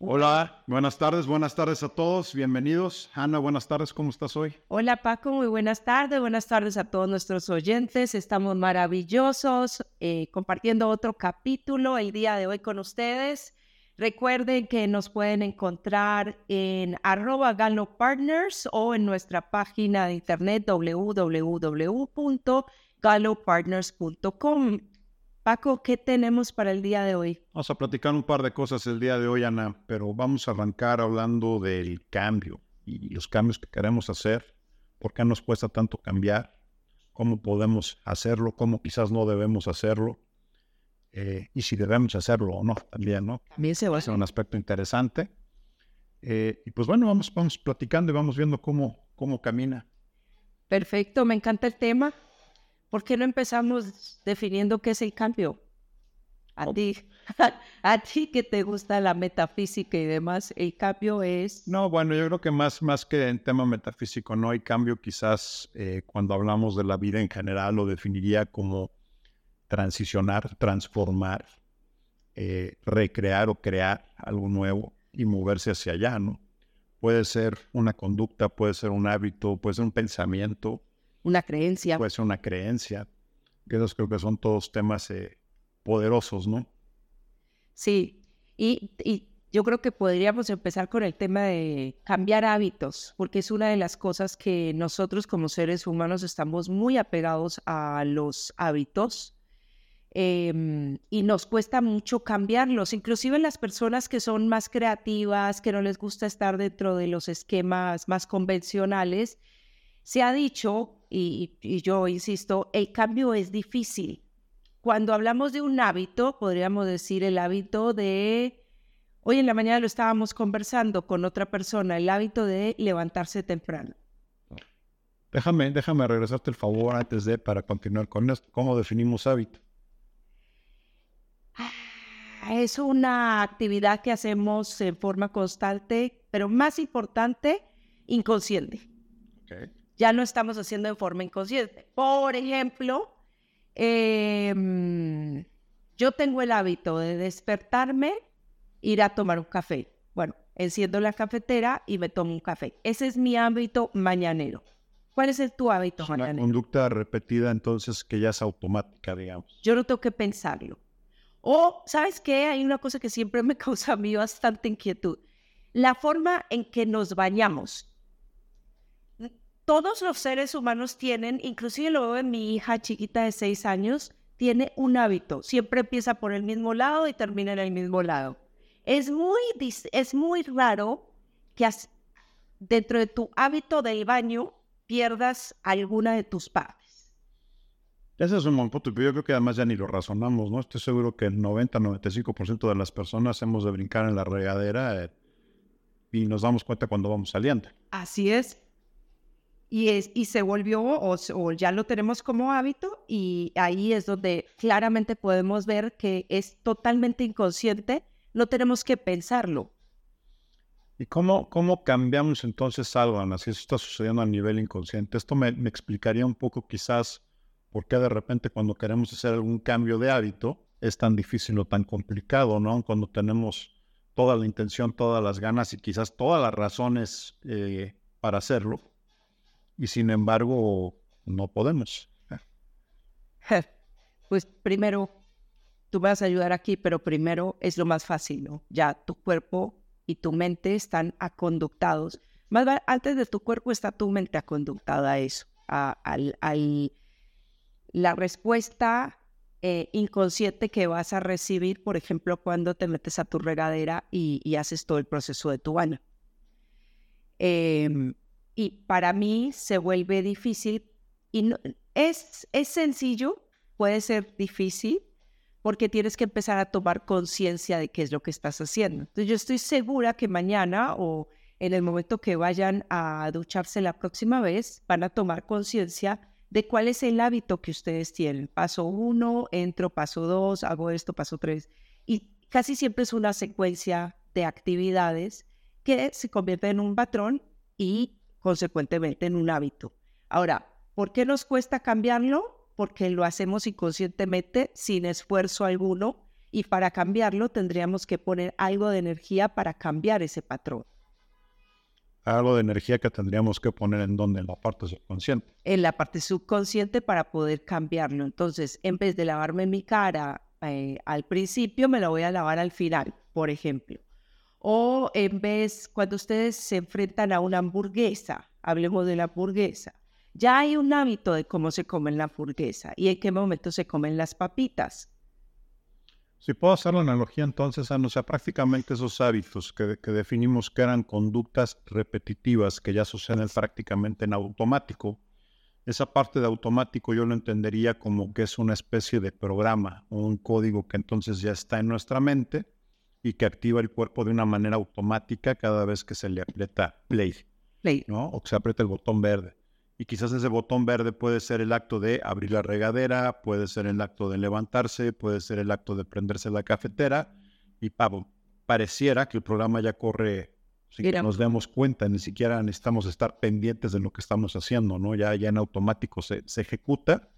Hola, buenas tardes, buenas tardes a todos, bienvenidos. Ana, buenas tardes, ¿cómo estás hoy? Hola Paco, muy buenas tardes, buenas tardes a todos nuestros oyentes. Estamos maravillosos eh, compartiendo otro capítulo el día de hoy con ustedes. Recuerden que nos pueden encontrar en arroba Partners o en nuestra página de internet www.galopartners.com. Paco, ¿qué tenemos para el día de hoy? Vamos a platicar un par de cosas el día de hoy, Ana, pero vamos a arrancar hablando del cambio y los cambios que queremos hacer, por qué nos cuesta tanto cambiar, cómo podemos hacerlo, cómo quizás no debemos hacerlo, eh, y si debemos hacerlo o no también, ¿no? También se va a ser un aspecto interesante. Eh, y pues bueno, vamos, vamos platicando y vamos viendo cómo, cómo camina. Perfecto, me encanta el tema. ¿Por qué no empezamos definiendo qué es el cambio? A ti, a ti que te gusta la metafísica y demás, el cambio es... No, bueno, yo creo que más, más que en tema metafísico, no hay cambio quizás eh, cuando hablamos de la vida en general, lo definiría como transicionar, transformar, eh, recrear o crear algo nuevo y moverse hacia allá, ¿no? Puede ser una conducta, puede ser un hábito, puede ser un pensamiento, una creencia. Puede ser una creencia. Que esos creo que son todos temas eh, poderosos, ¿no? Sí, y, y, yo creo que podríamos empezar con el tema de cambiar hábitos, porque es una de las cosas que nosotros como seres humanos estamos muy apegados a los hábitos. Em, y nos cuesta mucho cambiarlos, inclusive las personas que son más creativas, que no les gusta estar dentro de los esquemas más convencionales, se ha dicho y, yo insisto, el cambio es difícil. Cuando hablamos de un hábito, podríamos decir el hábito de, hoy en la mañana lo estábamos conversando con otra persona, el hábito de levantarse temprano. Déjame, déjame regresarte el favor antes de, para continuar con esto, ¿cómo definimos hábito? Ah, es una actividad que hacemos en forma constante, pero más importante, inconsciente. Okay ya no estamos haciendo en forma inconsciente. Por ejemplo, em, yo tengo el hábito de despertarme, ir a tomar un café. Bueno, enciendo la cafetera y me tomo un café. Ese es mi hábito mañanero. ¿Cuál es el, tu hábito es Una conducta repetida entonces que ya es automática, digamos. Yo no tengo que pensarlo. O, ¿sabes qué? Hay una cosa que siempre me causa a mí bastante inquietud. La forma en que nos bañamos todos los seres humanos tienen, inclusive lo veo en mi hija chiquita de seis años, tiene un hábito. Siempre empieza por el mismo lado y termina en el mismo lado. Es muy, es muy raro que dentro de tu hábito del baño pierdas alguna de tus partes. Ese es un buen punto, pero yo creo que además ya ni lo razonamos, ¿no? Estoy seguro que el 90-95% de las personas hemos de brincar en la regadera eh, y nos damos cuenta cuando vamos saliendo. Así es y, es, y se volvió o, ya lo tenemos como hábito y ahí es donde claramente podemos ver que es totalmente inconsciente, no tenemos que pensarlo. ¿Y cómo, cómo cambiamos entonces algo, Ana, si eso está sucediendo a nivel inconsciente? Esto me, explicaría un poco quizás por qué de repente cuando queremos hacer algún cambio de hábito es tan difícil o tan complicado, ¿no? Cuando tenemos toda la intención, todas las ganas y quizás todas las razones eh, para hacerlo y sin embargo no podemos. Pues primero, tú vas a ayudar aquí, pero primero es lo más fácil, ¿no? Ya tu cuerpo y tu mente están aconductados. Más antes de tu cuerpo está tu mente aconductada a eso, a, la respuesta eh, inconsciente que vas a recibir, por ejemplo, cuando te metes a tu regadera y, haces todo el proceso de tu baño. Em, y para mí se vuelve difícil y no, es, es sencillo, puede ser difícil porque tienes que empezar a tomar conciencia de qué es lo que estás haciendo. Entonces yo estoy segura que mañana o en el momento que vayan a ducharse la próxima vez, van a tomar conciencia de cuál es el hábito que ustedes tienen. Paso uno, entro, paso dos, hago esto, paso tres. Y casi siempre es una secuencia de actividades que se convierte en un patrón y consecuentemente en un hábito. Ahora, ¿por qué nos cuesta cambiarlo? Porque lo hacemos inconscientemente, sin esfuerzo alguno, Y para cambiarlo tendríamos que poner algo de energía para cambiar ese patrón. Algo de energía que tendríamos que poner en donde, en la parte subconsciente. En la parte subconsciente para poder cambiarlo. Entonces, en vez de lavarme mi cara eh, al principio, me la voy a lavar al final, por ejemplo. O en vez, cuando ustedes se enfrentan a una hamburguesa, hablemos de la hamburguesa, ya hay un hábito de cómo se come la hamburguesa y en qué momento se comen las papitas. Si puedo hacer la analogía entonces, o sea, prácticamente esos hábitos que, definimos que eran conductas repetitivas que ya suceden prácticamente en automático, esa parte de automático yo lo entendería como que es una especie de programa o un código que entonces ya está en nuestra mente y que activa el cuerpo de una manera automática cada vez que se le aprieta play, play. ¿no? O que se aprieta el botón verde. Y quizás ese botón verde puede ser el acto de abrir la regadera, puede ser el acto de levantarse, puede ser el acto de prenderse la cafetera. Y pavo, pareciera que el programa ya corre sin que nos demos cuenta, ni siquiera necesitamos estar pendientes de lo que estamos haciendo, ¿no? Ya, ya en automático se, se ejecuta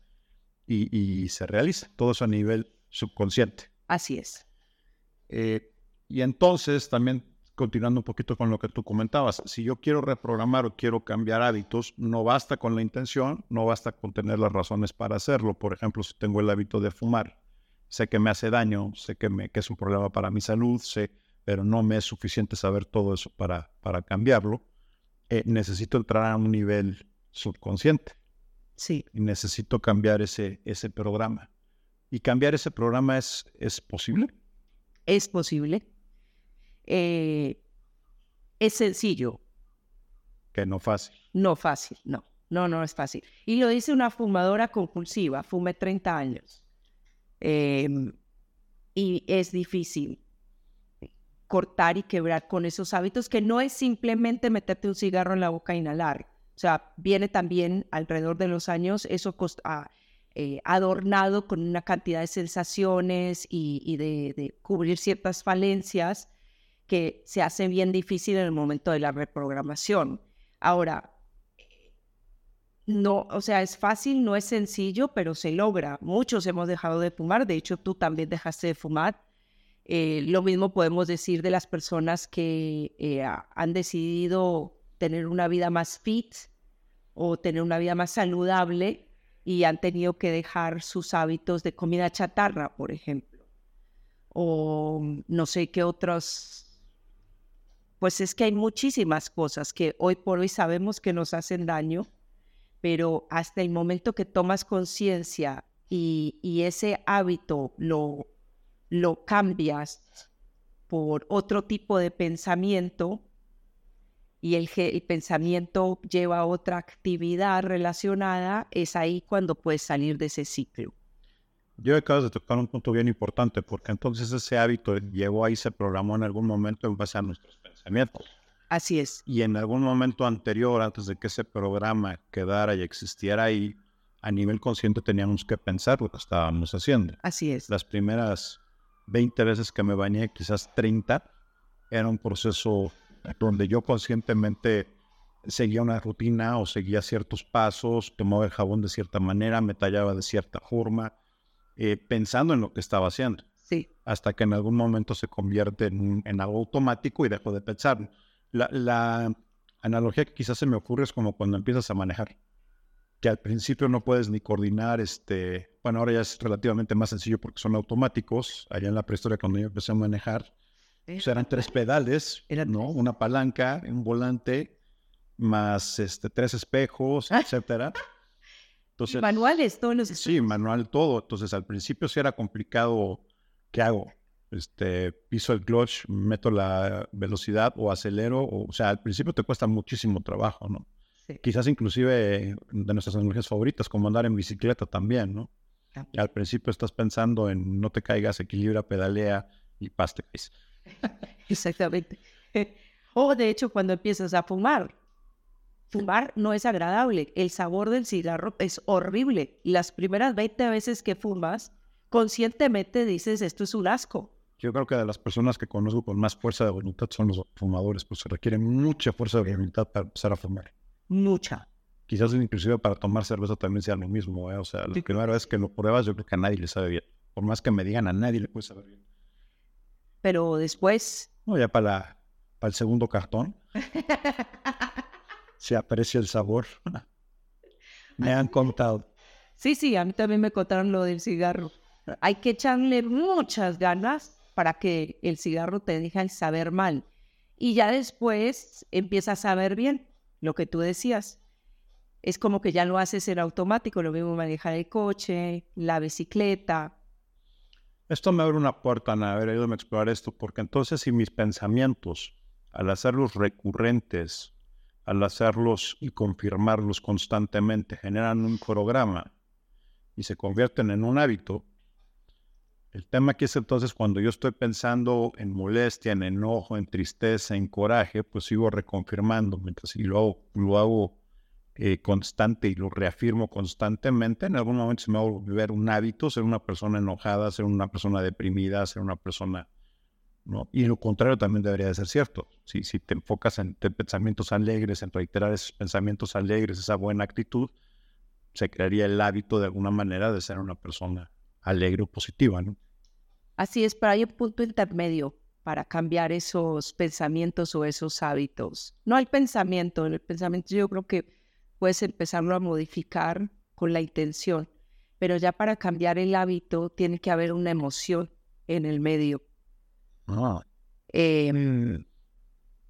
y, y, se realiza. Todo eso a nivel subconsciente. Así es. Eh, y entonces también continuando un poquito con lo que tú comentabas, si yo quiero reprogramar o quiero cambiar hábitos, no basta con la intención, no basta con tener las razones para hacerlo. Por ejemplo, si tengo el hábito de fumar, sé que me hace daño, sé que, me, que es un problema para mi salud, sé, pero no me es suficiente saber todo eso para, para cambiarlo. Eh, necesito entrar a un nivel subconsciente. Sí. Y necesito cambiar ese, ese programa. ¿Y cambiar ese programa es, es posible? Es posible eh, es sencillo. Que no fácil. No fácil, no. No, no es fácil. Y lo dice una fumadora compulsiva, fume 30 años. Em, y es difícil cortar y quebrar con esos hábitos que no es simplemente meterte un cigarro en la boca e inhalar. O sea, viene también alrededor de los años eso ah, eh, adornado con una cantidad de sensaciones y, de, de, cubrir ciertas falencias que se hace bien difícil en el momento de la reprogramación. Ahora, no, o sea, es fácil, no es sencillo, pero se logra. Muchos hemos dejado de fumar, de hecho tú también dejaste de fumar. Eh, lo mismo podemos decir de las personas que eh, han decidido tener una vida más fit o tener una vida más saludable y han tenido que dejar sus hábitos de comida chatarra, por ejemplo. O no sé qué otros pues es que hay muchísimas cosas que hoy por hoy sabemos que nos hacen daño, pero hasta el momento que tomas conciencia y, ese hábito lo, lo cambias por otro tipo de pensamiento y el, el, pensamiento lleva a otra actividad relacionada, es ahí cuando puedes salir de ese ciclo. Yo acabas de tocar un punto bien importante, porque entonces ese hábito llegó ahí, se programó en algún momento en base a nuestros Así es. Y en algún momento anterior, antes de que ese programa quedara y existiera ahí, a nivel consciente teníamos que pensar lo que estábamos haciendo. Así es. Las primeras 20 veces que me bañé, quizás 30, era un proceso donde yo conscientemente seguía una rutina o seguía ciertos pasos, tomaba el jabón de cierta manera, me tallaba de cierta forma, eh, pensando en lo que estaba haciendo. Sí. Hasta que en algún momento se convierte en, algo automático y dejo de pensar. La, analogía que quizás se me ocurre es como cuando empiezas a manejar, que al principio no puedes ni coordinar, este, bueno, ahora ya es relativamente más sencillo porque son automáticos. Allá en la prehistoria cuando yo empecé a manejar, pues eran tres pedales, ¿no? Una palanca, un volante, más este, tres espejos, ah. etcétera manuales, todos los Sí, manual todo. Entonces al principio sí era complicado. ¿Qué hago? Este, piso el clutch, meto la velocidad o acelero. O, sea, al principio te cuesta muchísimo trabajo, ¿no? Quizás inclusive de nuestras tecnologías favoritas, como andar en bicicleta también, ¿no? al principio estás pensando en no te caigas, equilibra, pedalea y paz te Exactamente. O de hecho cuando empiezas a fumar, Fumar no es agradable. El sabor del cigarro es horrible. Las primeras 20 veces que fumas, conscientemente dices, esto es un asco. Yo creo que de las personas que conozco con más fuerza de voluntad son los fumadores, pues se requiere mucha fuerza de voluntad para empezar a fumar. Mucha. Quizás inclusive para tomar cerveza también sea lo mismo, ¿eh? O sea, la primera vez que lo pruebas yo creo que a nadie le sabe bien. Por más que me digan, a nadie le puede saber bien. Pero después... No, ya para, para el segundo cartón. se aprecia el sabor. me han contado. Sí, sí, a mí también me contaron lo del cigarro. Hay que echarle muchas ganas para que el cigarro te deje el saber mal. Y ya después empieza a saber bien, lo que tú decías. Es como que ya lo haces en automático, lo mismo manejar el coche, la bicicleta. Esto me abre una puerta, a ver, ayúdame a explorar esto, porque entonces si mis pensamientos, al hacerlos recurrentes, al hacerlos y confirmarlos constantemente, generan un programa y se convierten en un hábito, el tema aquí es entonces cuando yo estoy pensando en molestia, en enojo, en tristeza, en coraje, pues sigo reconfirmando, mientras lo hago, eh, constante y lo reafirmo constantemente, en algún momento se me va a volver un hábito, ser una persona enojada, ser una persona deprimida, ser una persona y lo contrario también debería de ser cierto. Si, si te enfocas en pensamientos alegres, en reiterar esos pensamientos alegres, esa buena actitud, se crearía el hábito de alguna manera de ser una persona alegre o positiva, ¿no? Así es, pero hay un punto intermedio para cambiar esos pensamientos o esos hábitos. No hay pensamiento, el pensamiento yo creo que puedes empezarlo a modificar con la intención, pero ya para cambiar el hábito tiene que haber una emoción en el medio Ah. Em,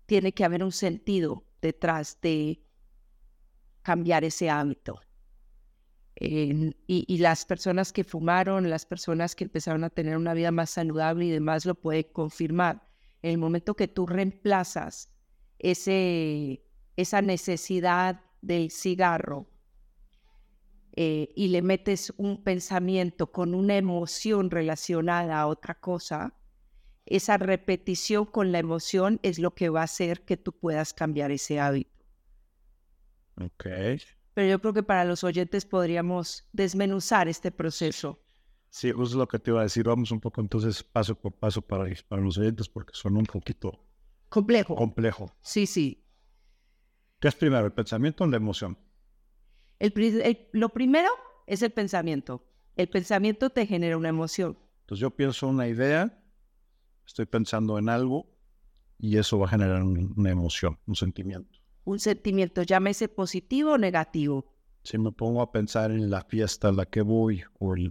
tiene que haber un sentido detrás de cambiar ese hábito. Y, las personas que fumaron, las personas que empezaron a tener una vida más saludable y demás lo pueden confirmar. En el momento que tú reemplazas ese, esa necesidad del cigarro eh, y le metes un pensamiento con una emoción relacionada a otra cosa, esa repetición con la emoción es lo que va a hacer que tú puedas cambiar ese hábito. Ok. Pero yo creo que para los oyentes podríamos desmenuzar este proceso. Sí, justo lo que te iba a decir. Vamos un poco entonces paso por paso para, para los oyentes porque son un poquito complejo. Complejo. Sí, sí. ¿Qué es primero, el pensamiento o la emoción? lo primero es el pensamiento. El pensamiento te genera una emoción. Entonces yo pienso una idea estoy pensando en algo y eso va a generar una emoción, un sentimiento. Un sentimiento, llámese positivo o negativo. Si me pongo a pensar en la fiesta a la que voy o el,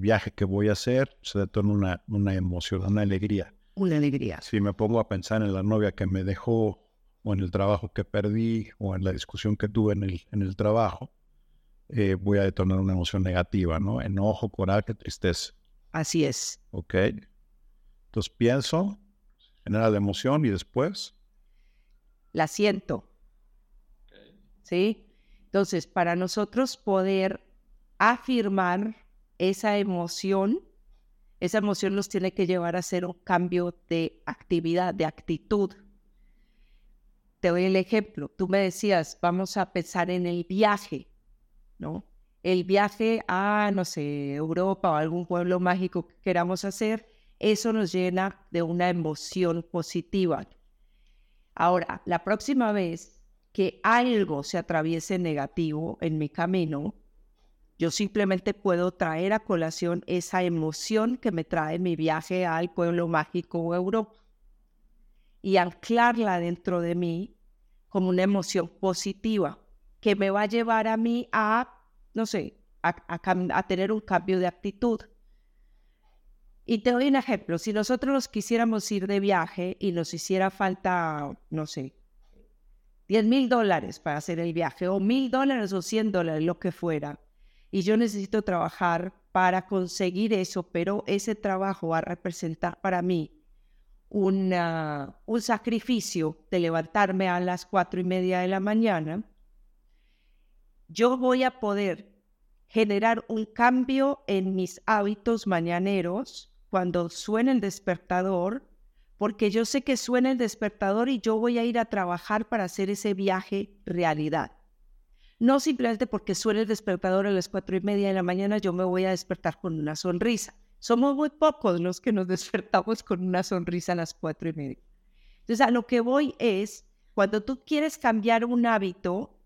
viaje que voy a hacer, se detona una, una emoción, una alegría. Una alegría. Si me pongo a pensar en la novia que me dejó o en el trabajo que perdí o en la discusión que tuve en el, en el trabajo, eh, voy a detonar una emoción negativa, ¿no? Enojo, coraje, tristeza. Así es. Ok. Entonces pienso, genera la emoción y después. La siento. ¿Sí? Entonces, para nosotros poder afirmar esa emoción, esa emoción nos tiene que llevar a hacer un cambio de actividad, de actitud. Te doy el ejemplo. Tú me decías, vamos a pensar en el viaje, ¿no? El viaje a, no sé, Europa o algún pueblo mágico que queramos hacer eso nos llena de una emoción positiva. Ahora, la próxima vez que algo se atraviese negativo en mi camino, yo simplemente puedo traer a colación esa emoción que me trae mi viaje al pueblo mágico Europa y anclarla dentro de mí como una emoción positiva que me va a llevar a mí a, no sé, a tener un cambio de actitud. Y te doy un ejemplo, si nosotros quisiéramos ir de viaje y nos hiciera falta, no sé, 10 mil dólares para hacer el viaje, o mil dólares o 100 dólares, lo que fuera, y yo necesito trabajar para conseguir eso, pero ese trabajo va a representar para mí una, un sacrificio de levantarme a las cuatro y media de la mañana, yo voy a poder generar un cambio en mis hábitos mañaneros cuando suena el despertador, porque yo sé que suena el despertador y yo voy a ir a trabajar para hacer ese viaje realidad. No simplemente porque suena el despertador a las cuatro y media de la mañana, yo me voy a despertar con una sonrisa. Somos muy pocos los que nos despertamos con una sonrisa a las cuatro y media. Entonces, a lo que voy es, cuando tú quieres cambiar un hábito,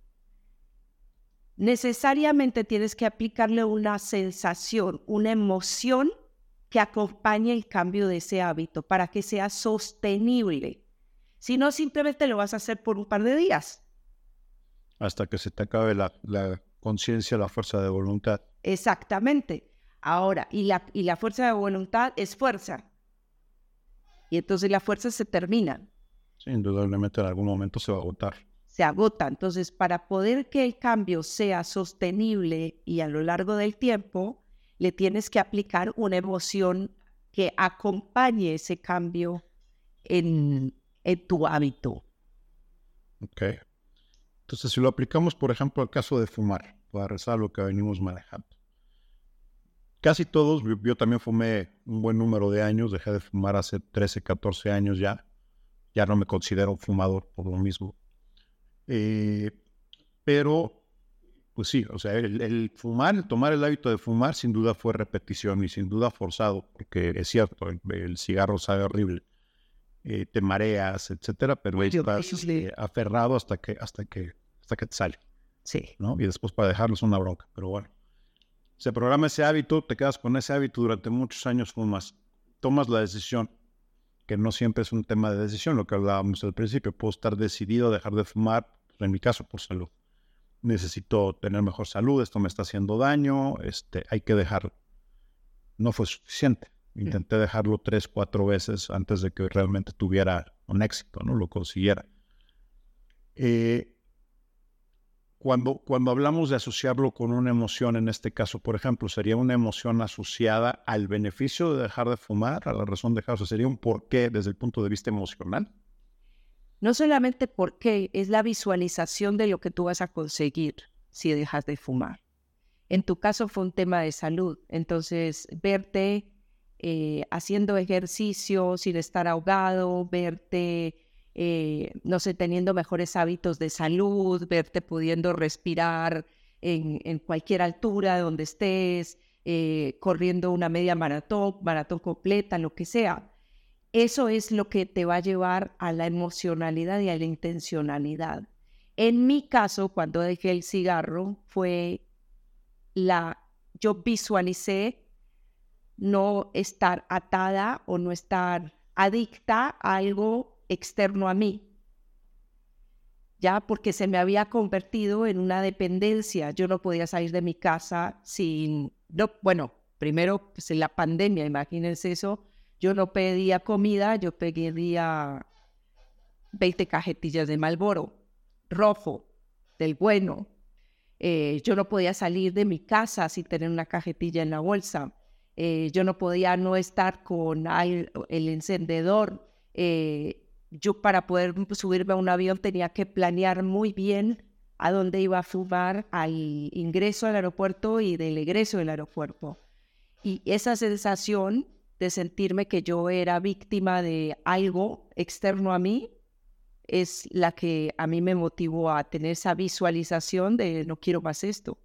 necesariamente tienes que aplicarle una sensación, una emoción que acompañe el cambio de ese hábito para que sea sostenible. Si no, simplemente lo vas a hacer por un par de días. Hasta que se te acabe la, conciencia, la fuerza de voluntad. Exactamente. Ahora, y la, y la fuerza de voluntad es fuerza. Y entonces la fuerza se termina. Sí, indudablemente en algún momento se va a agotar. Se agota. Entonces, para poder que el cambio sea sostenible y a lo largo del tiempo, le tienes que aplicar una emoción que acompañe ese cambio en, en tu hábito. Ok. Entonces, si lo aplicamos, por ejemplo, al caso de fumar, para rezar lo que venimos manejando. Casi todos, yo también fumé un buen número de años, dejé de fumar hace 13, 14 años ya. Ya no me considero fumador por lo mismo. Eh, pero pues sí, o sea, el, fumar, el tomar el hábito de fumar, sin duda fue repetición y sin duda forzado, porque es cierto, el, cigarro sabe horrible, eh, te mareas, etcétera, pero estás eh, aferrado hasta que, hasta que, hasta que te sale. Sí. ¿no? Y después para dejarlo es una bronca, pero bueno. Se programa ese hábito, te quedas con ese hábito durante muchos años, fumas, tomas la decisión, que no siempre es un tema de decisión, lo que hablábamos al principio, puedo estar decidido a dejar de fumar, en mi caso por salud necesito tener mejor salud, esto me está haciendo daño, este, hay que dejarlo. No fue suficiente. Intenté dejarlo tres, cuatro veces antes de que realmente tuviera un éxito, ¿no? Lo consiguiera. Eh, cuando, cuando hablamos de asociarlo con una emoción, en este caso, por ejemplo, sería una emoción asociada al beneficio de dejar de fumar, a la razón de dejar, o sería un porqué desde el punto de vista emocional no solamente porque es la visualización de lo que tú vas a conseguir si dejas de fumar. En tu caso fue un tema de salud, entonces verte eh, haciendo ejercicio sin estar ahogado, verte, eh, no sé, teniendo mejores hábitos de salud, verte pudiendo respirar en, cualquier altura donde estés, eh, corriendo una media maratón, maratón completa, lo que sea eso es lo que te va a llevar a la emocionalidad y a la intencionalidad. En mi caso, cuando dejé el cigarro, fue la, yo visualicé no estar atada o no estar adicta a algo externo a mí. Ya porque se me había convertido en una dependencia. Yo no podía salir de mi casa sin, no, bueno, primero pues en la pandemia, imagínense eso, yo no pedía comida, yo pedía 20 cajetillas de Malboro, rojo, del bueno. Eh, yo no podía salir de mi casa sin tener una cajetilla en la bolsa. Eh, yo no podía no estar con el, encendedor. Eh, yo para poder subirme a un avión tenía que planear muy bien a dónde iba a fumar al ingreso al aeropuerto y del egreso del aeropuerto. Y esa sensación de sentirme que yo era víctima de algo externo a mí, es la que a mí me motivó a tener esa visualización de no quiero más esto.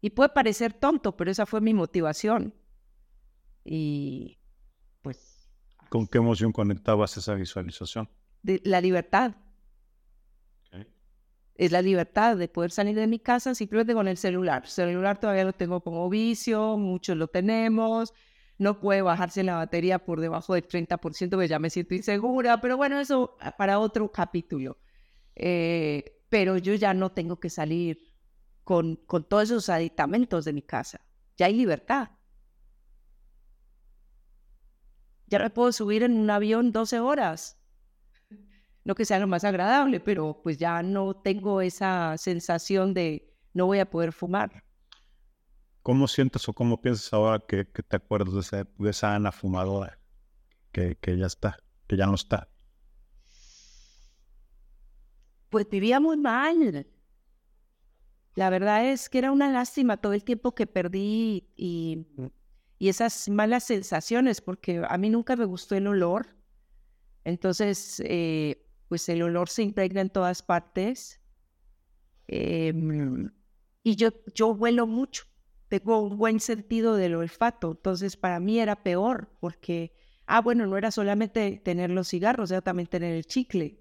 Y puede parecer tonto, pero esa fue mi motivación. Y pues... ¿Con qué emoción conectabas esa visualización? De la libertad. Es la libertad de poder salir de mi casa simplemente con el celular. El celular todavía lo tengo como vicio, muchos lo tenemos, no puede bajarse la batería por debajo del 30%, pues ya me siento insegura, pero bueno, eso ah, para otro capítulo. Eh, pero yo ya no tengo que salir con, con todos esos aditamentos de mi casa. Ya hay libertad. Ya me puedo subir en un avión 12 horas. No que sea lo más agradable, pero pues ya no tengo esa sensación de no voy a poder fumar. ¿Cómo sientes o cómo piensas ahora que, te acuerdas de, esa Ana fumadora que, ya está, que ya no está? Pues vivía muy mal. La verdad es que era una lástima todo el tiempo que perdí y, y esas malas sensaciones, porque a mí nunca me gustó el olor. Entonces, eh, pues el olor se impregna en todas partes. Em, y yo, yo huelo mucho tengo un buen sentido del olfato, entonces para mí era peor porque, ah, bueno, no era solamente tener los cigarros, era también tener el chicle,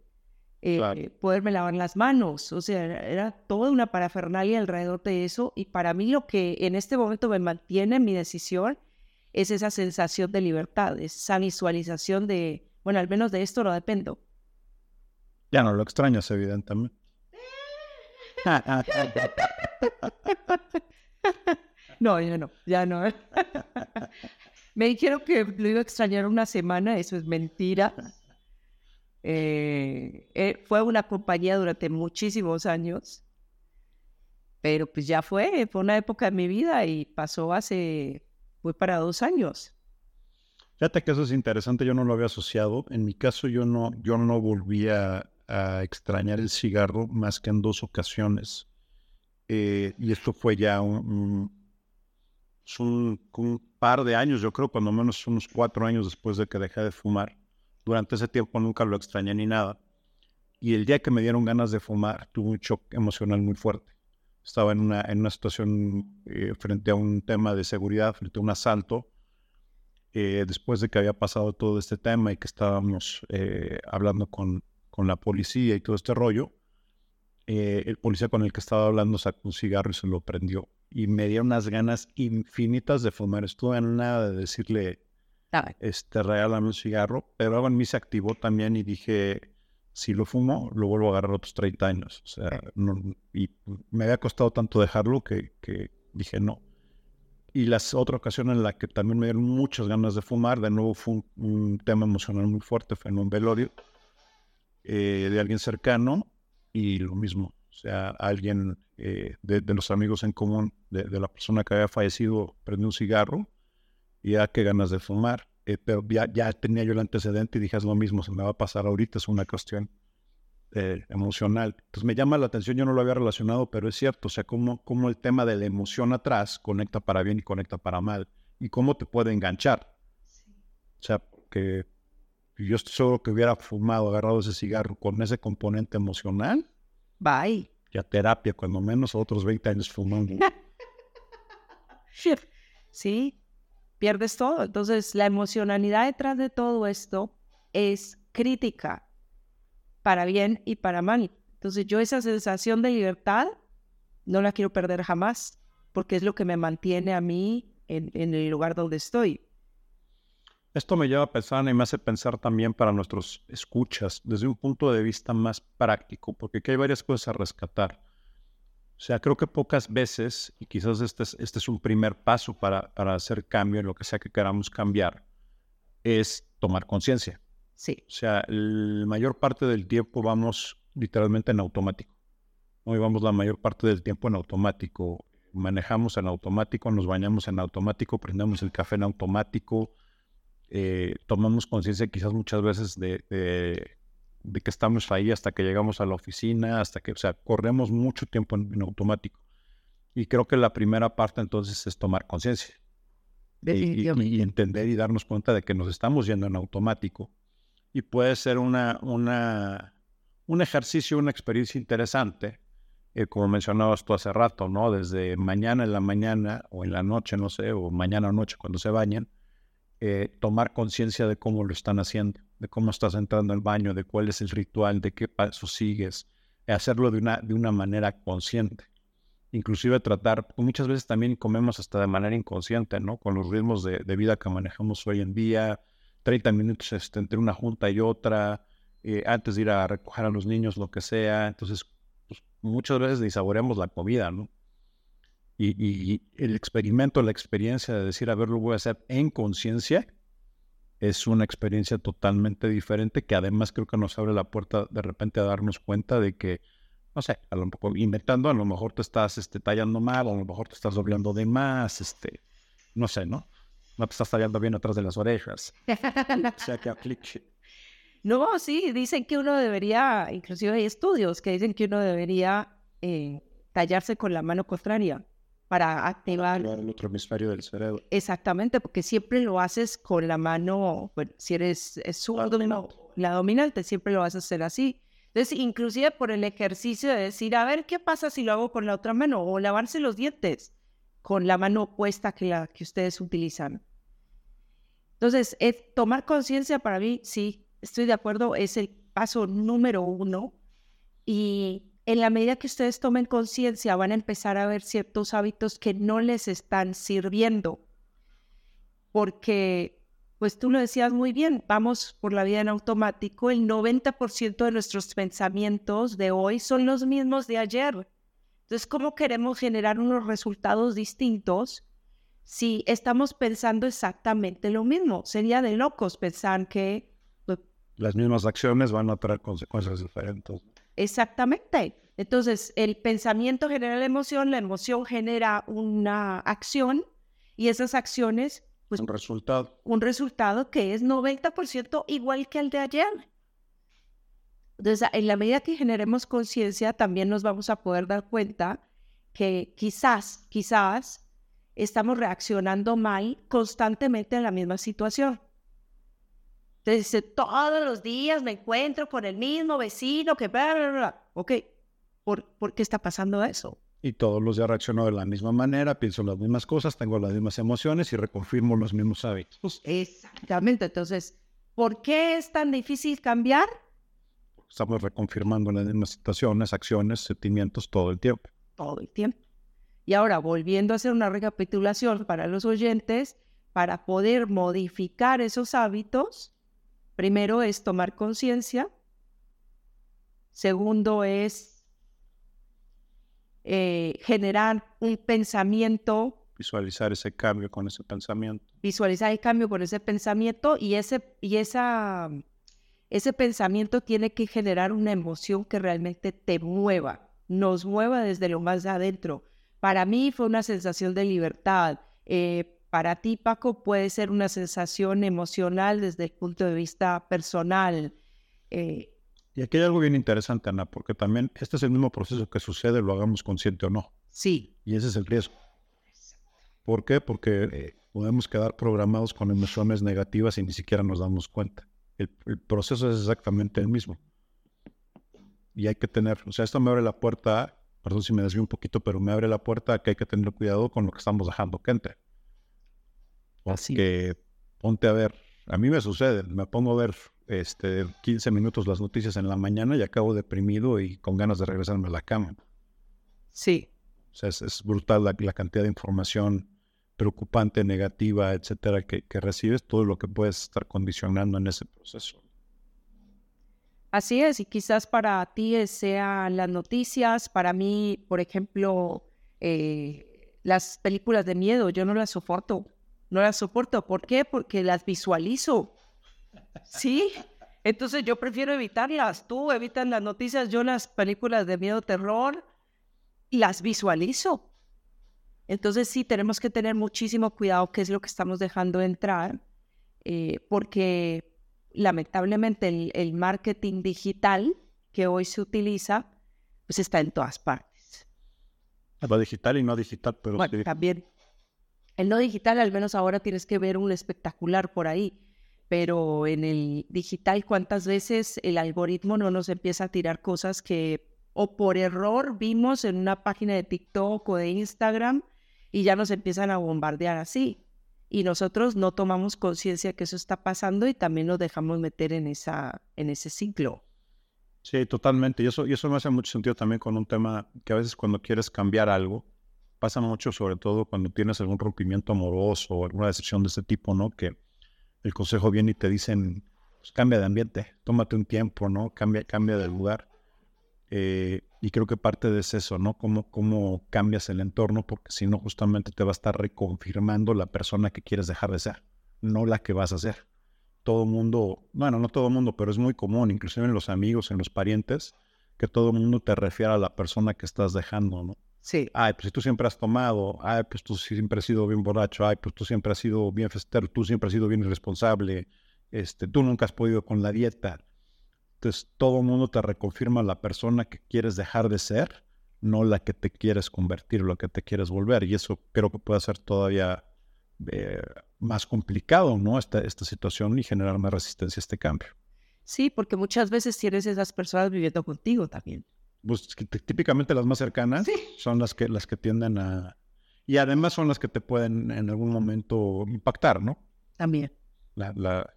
eh, poderme lavar las manos, o sea, era toda una parafernalia alrededor de eso y para mí lo que en este momento me mantiene mi decisión es esa sensación de libertad, esa visualización de, bueno, al menos de esto no dependo. Ya no lo extrañas, evidentemente. no, ya no, ya no. Me dijeron que lo iba a extrañar una semana, eso es mentira. Eh, eh, fue una compañía durante muchísimos años, pero pues ya fue, fue una época de mi vida y pasó hace, fue para dos años. Fíjate que eso es interesante, yo no lo había asociado. En mi caso, yo no, yo no volví a, extrañar el cigarro más que en dos ocasiones. Eh, y esto fue ya un, un, par de años, yo creo, cuando menos unos cuatro años después de que dejé de fumar. Durante ese tiempo nunca lo extrañé ni nada. Y el día que me dieron ganas de fumar, tuve un shock emocional muy fuerte. Estaba en una, en una situación eh, frente a un tema de seguridad, frente a un asalto. Eh, después de que había pasado todo este tema y que estábamos eh, hablando con, con la policía y todo este rollo, el policía con el que estaba hablando sacó un cigarro y se lo prendió y me dio unas ganas infinitas de fumar. Estuve en nada de decirle, este, regálame un cigarro, pero en mí se activó también y dije, si lo fumo, lo vuelvo a agarrar otros 30 años. O sea, y me había costado tanto dejarlo que, que dije no. Y la otra ocasión en la que también me dieron muchas ganas de fumar, de nuevo fue un, tema emocional muy fuerte, fue en un velorio eh, de alguien cercano y lo mismo. O sea, alguien eh, de, los amigos en común de, la persona que había fallecido prendió un cigarro y ya que ganas de fumar. Eh, pero ya, ya, tenía yo el antecedente y dije, es lo mismo, se me va a pasar ahorita, es una cuestión eh, emocional. Entonces me llama la atención, yo no lo había relacionado, pero es cierto, o sea, cómo, cómo el tema de la emoción atrás conecta para bien y conecta para mal, y cómo te puede enganchar. O sea, que yo estoy seguro que hubiera fumado, agarrado ese cigarro con ese componente emocional. Bye ya terapia, cuando menos otros 20 años fumando. sí, pierdes todo. Entonces, la emocionalidad detrás de todo esto es crítica, para bien y para mal. Entonces, yo esa sensación de libertad no la quiero perder jamás, porque es lo que me mantiene a mí en, en el lugar donde estoy. Esto me lleva a pensar y me hace pensar también para nuestros escuchas desde un punto de vista más práctico, porque aquí hay varias cosas a rescatar. O sea, creo que pocas veces, y quizás este es, este es un primer paso para, para hacer cambio en lo que sea que queramos cambiar, es tomar conciencia. Sí. O sea, la mayor parte del tiempo vamos literalmente en automático. Hoy vamos la mayor parte del tiempo en automático. Manejamos en automático, nos bañamos en automático, prendemos el café en automático, eh, tomamos conciencia quizás muchas veces de, de, que estamos ahí hasta que llegamos a la oficina, hasta que, o sea, corremos mucho tiempo en, automático. Y creo que la primera parte entonces es tomar conciencia. Y, y, entender y darnos cuenta de que nos estamos yendo en automático. Y puede ser una, una, un ejercicio, una experiencia interesante, eh, como mencionabas tú hace rato, ¿no? Desde mañana en la mañana o en la noche, no sé, o mañana o noche cuando se bañan, eh, tomar conciencia de cómo lo están haciendo, de cómo estás entrando al baño, de cuál es el ritual, de qué paso sigues, eh, hacerlo de una, de una manera consciente. Inclusive tratar, muchas veces también comemos hasta de manera inconsciente, ¿no? Con los ritmos de, vida que manejamos hoy en día, 30 minutos este, entre una junta y otra, eh, antes de ir a recoger a los niños, lo que sea. Entonces, pues, muchas veces disaboreamos la comida, ¿no? Y, el experimento, la experiencia de decir, a ver, lo voy a hacer en conciencia, es una experiencia totalmente diferente que además creo que nos abre la puerta de repente a darnos cuenta de que, no sé, a lo mejor inventando, a lo mejor te estás este, tallando mal, a lo mejor te estás doblando de más, este, no sé, ¿no? No te estás tallando bien atrás de las orejas. o sea, que No, sí, dicen que uno debería, inclusive hay estudios que dicen que uno debería eh, tallarse con la mano contraria para activar, el otro hemisferio del cerebro. Exactamente, porque siempre lo haces con la mano, bueno, si eres zurdo, la dominante, siempre lo vas a hacer así. Entonces, inclusive por el ejercicio de decir, a ver, ¿qué pasa si lo hago con la otra mano? O lavarse los dientes con la mano opuesta que la que ustedes utilizan. Entonces, tomar conciencia para mí, sí, estoy de acuerdo, es el paso número uno. Y en la medida que ustedes tomen conciencia, van a empezar a ver ciertos hábitos que no les están sirviendo. porque, pues tú lo decías muy bien, vamos por la vida en automático, el 90% de nuestros pensamientos de hoy son los mismos de ayer. Entonces, ¿cómo queremos generar unos resultados distintos si estamos pensando exactamente lo mismo? Sería de locos pensar que... Pues Las mismas acciones van a traer consecuencias diferentes. Exactamente. Entonces, el pensamiento genera la emoción, la emoción genera una acción y esas acciones, pues... Un resultado. Un resultado que es 90% igual que el de ayer. Entonces, en la medida que generemos conciencia, también nos vamos a poder dar cuenta que quizás, quizás estamos reaccionando mal constantemente en la misma situación. Entonces, todos los días me encuentro con el mismo vecino que... Bla, bla, bla. Ok, ¿Por, ¿por, qué está pasando eso? Y todos los días reacciono de la misma manera, pienso las mismas cosas, tengo las mismas emociones y reconfirmo los mismos hábitos. Exactamente. Entonces, ¿por qué es tan difícil cambiar? Estamos reconfirmando las mismas situaciones, acciones, sentimientos todo el tiempo. Todo el tiempo. Y ahora, volviendo a hacer una recapitulación para los oyentes, para poder modificar esos hábitos, primero es tomar conciencia, segundo es eh, generar un pensamiento. Visualizar ese cambio con ese pensamiento. Visualizar el cambio con ese pensamiento y ese, y esa, ese pensamiento tiene que generar una emoción que realmente te mueva, nos mueva desde lo más adentro. Para mí fue una sensación de libertad. Eh, para ti, Paco, puede ser una sensación emocional desde el punto de vista personal. Eh, y aquí hay algo bien interesante, Ana, porque también este es el mismo proceso que sucede, lo hagamos consciente o no. Sí. Y ese es el riesgo. ¿Por qué? Porque eh, podemos quedar programados con emociones negativas y ni siquiera nos damos cuenta. El, el, proceso es exactamente el mismo. Y hay que tener, o sea, esto me abre la puerta, perdón si me desvío un poquito, pero me abre la puerta a que hay que tener cuidado con lo que estamos dejando que entre. Porque ponte a ver, a mí me sucede, me pongo a ver este, 15 minutos las noticias en la mañana y acabo deprimido y con ganas de regresarme a la cama. Sí. O sea, es, es brutal la, la, cantidad de información preocupante, negativa, etcétera, que, que, recibes, todo lo que puedes estar condicionando en ese proceso. Así es, y quizás para ti sean las noticias, para mí, por ejemplo, eh, las películas de miedo, yo no las soporto, no las soporto. ¿Por qué? Porque las visualizo. Sí, entonces yo prefiero evitarlas. Tú evitas las noticias, yo las películas de miedo, terror, las visualizo. Entonces sí, tenemos que tener muchísimo cuidado qué es lo que estamos dejando entrar, eh, porque lamentablemente el, el, marketing digital que hoy se utiliza, pues está en todas partes. Va digital y no digital, pero bueno, sí. también. El no digital, al menos ahora tienes que ver un espectacular por ahí pero en el digital, ¿cuántas veces el algoritmo no nos empieza a tirar cosas que o por error vimos en una página de TikTok o de Instagram y ya nos empiezan a bombardear así? Y nosotros no tomamos conciencia que eso está pasando y también nos dejamos meter en, esa, en ese ciclo. Sí, totalmente. Y eso, y eso me hace mucho sentido también con un tema que a veces cuando quieres cambiar algo, pasa mucho sobre todo cuando tienes algún rompimiento amoroso o alguna decepción de ese tipo, ¿no? Que el consejo viene y te dicen, pues, cambia de ambiente, tómate un tiempo, ¿no? Cambia, cambia de lugar. Eh, y creo que parte de eso, ¿no? Cómo, cómo cambias el entorno, porque si no, justamente te va a estar reconfirmando la persona que quieres dejar de ser, no la que vas a ser. Todo mundo, bueno, no todo mundo, pero es muy común, inclusive en los amigos, en los parientes, que todo el mundo te refiera a la persona que estás dejando, ¿no? Sí. Ay, pues tú siempre has tomado, ay, pues tú siempre has sido bien borracho, ay, pues tú siempre has sido bien festero, tú siempre has sido bien irresponsable, este, tú nunca has podido con la dieta. Entonces, todo el mundo te reconfirma la persona que quieres dejar de ser, no la que te quieres convertir, lo que te quieres volver. Y eso creo que puede ser todavía eh, más complicado, ¿no? Esta, esta situación y generar más resistencia a este cambio. Sí, porque muchas veces tienes esas personas viviendo contigo también pues típicamente las más cercanas sí. son las que, las que tienden a... Y además son las que te pueden en algún momento impactar, ¿no? También. La, la,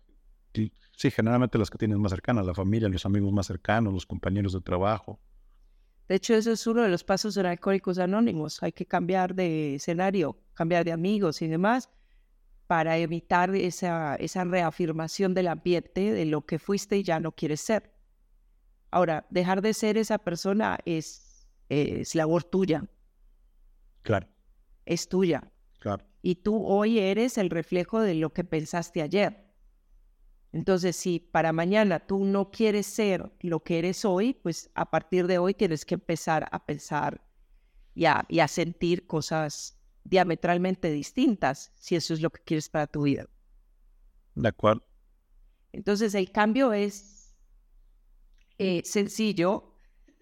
sí, generalmente las que tienes más cercanas, la familia, los amigos más cercanos, los compañeros de trabajo. De hecho, eso es uno de los pasos de Alcohólicos Anónimos. Hay que cambiar de escenario, cambiar de amigos y demás. para evitar esa, esa reafirmación del ambiente de lo que fuiste y ya no quieres ser. Ahora, dejar de ser esa persona es, es labor tuya. Claro. Es tuya. Claro. Y tú hoy eres el reflejo de lo que pensaste ayer. Entonces, si para mañana tú no quieres ser lo que eres hoy, pues a partir de hoy tienes que empezar a pensar y a, y a sentir cosas diametralmente distintas, si eso es lo que quieres para tu vida. De acuerdo. Entonces, el cambio es eh, sencillo,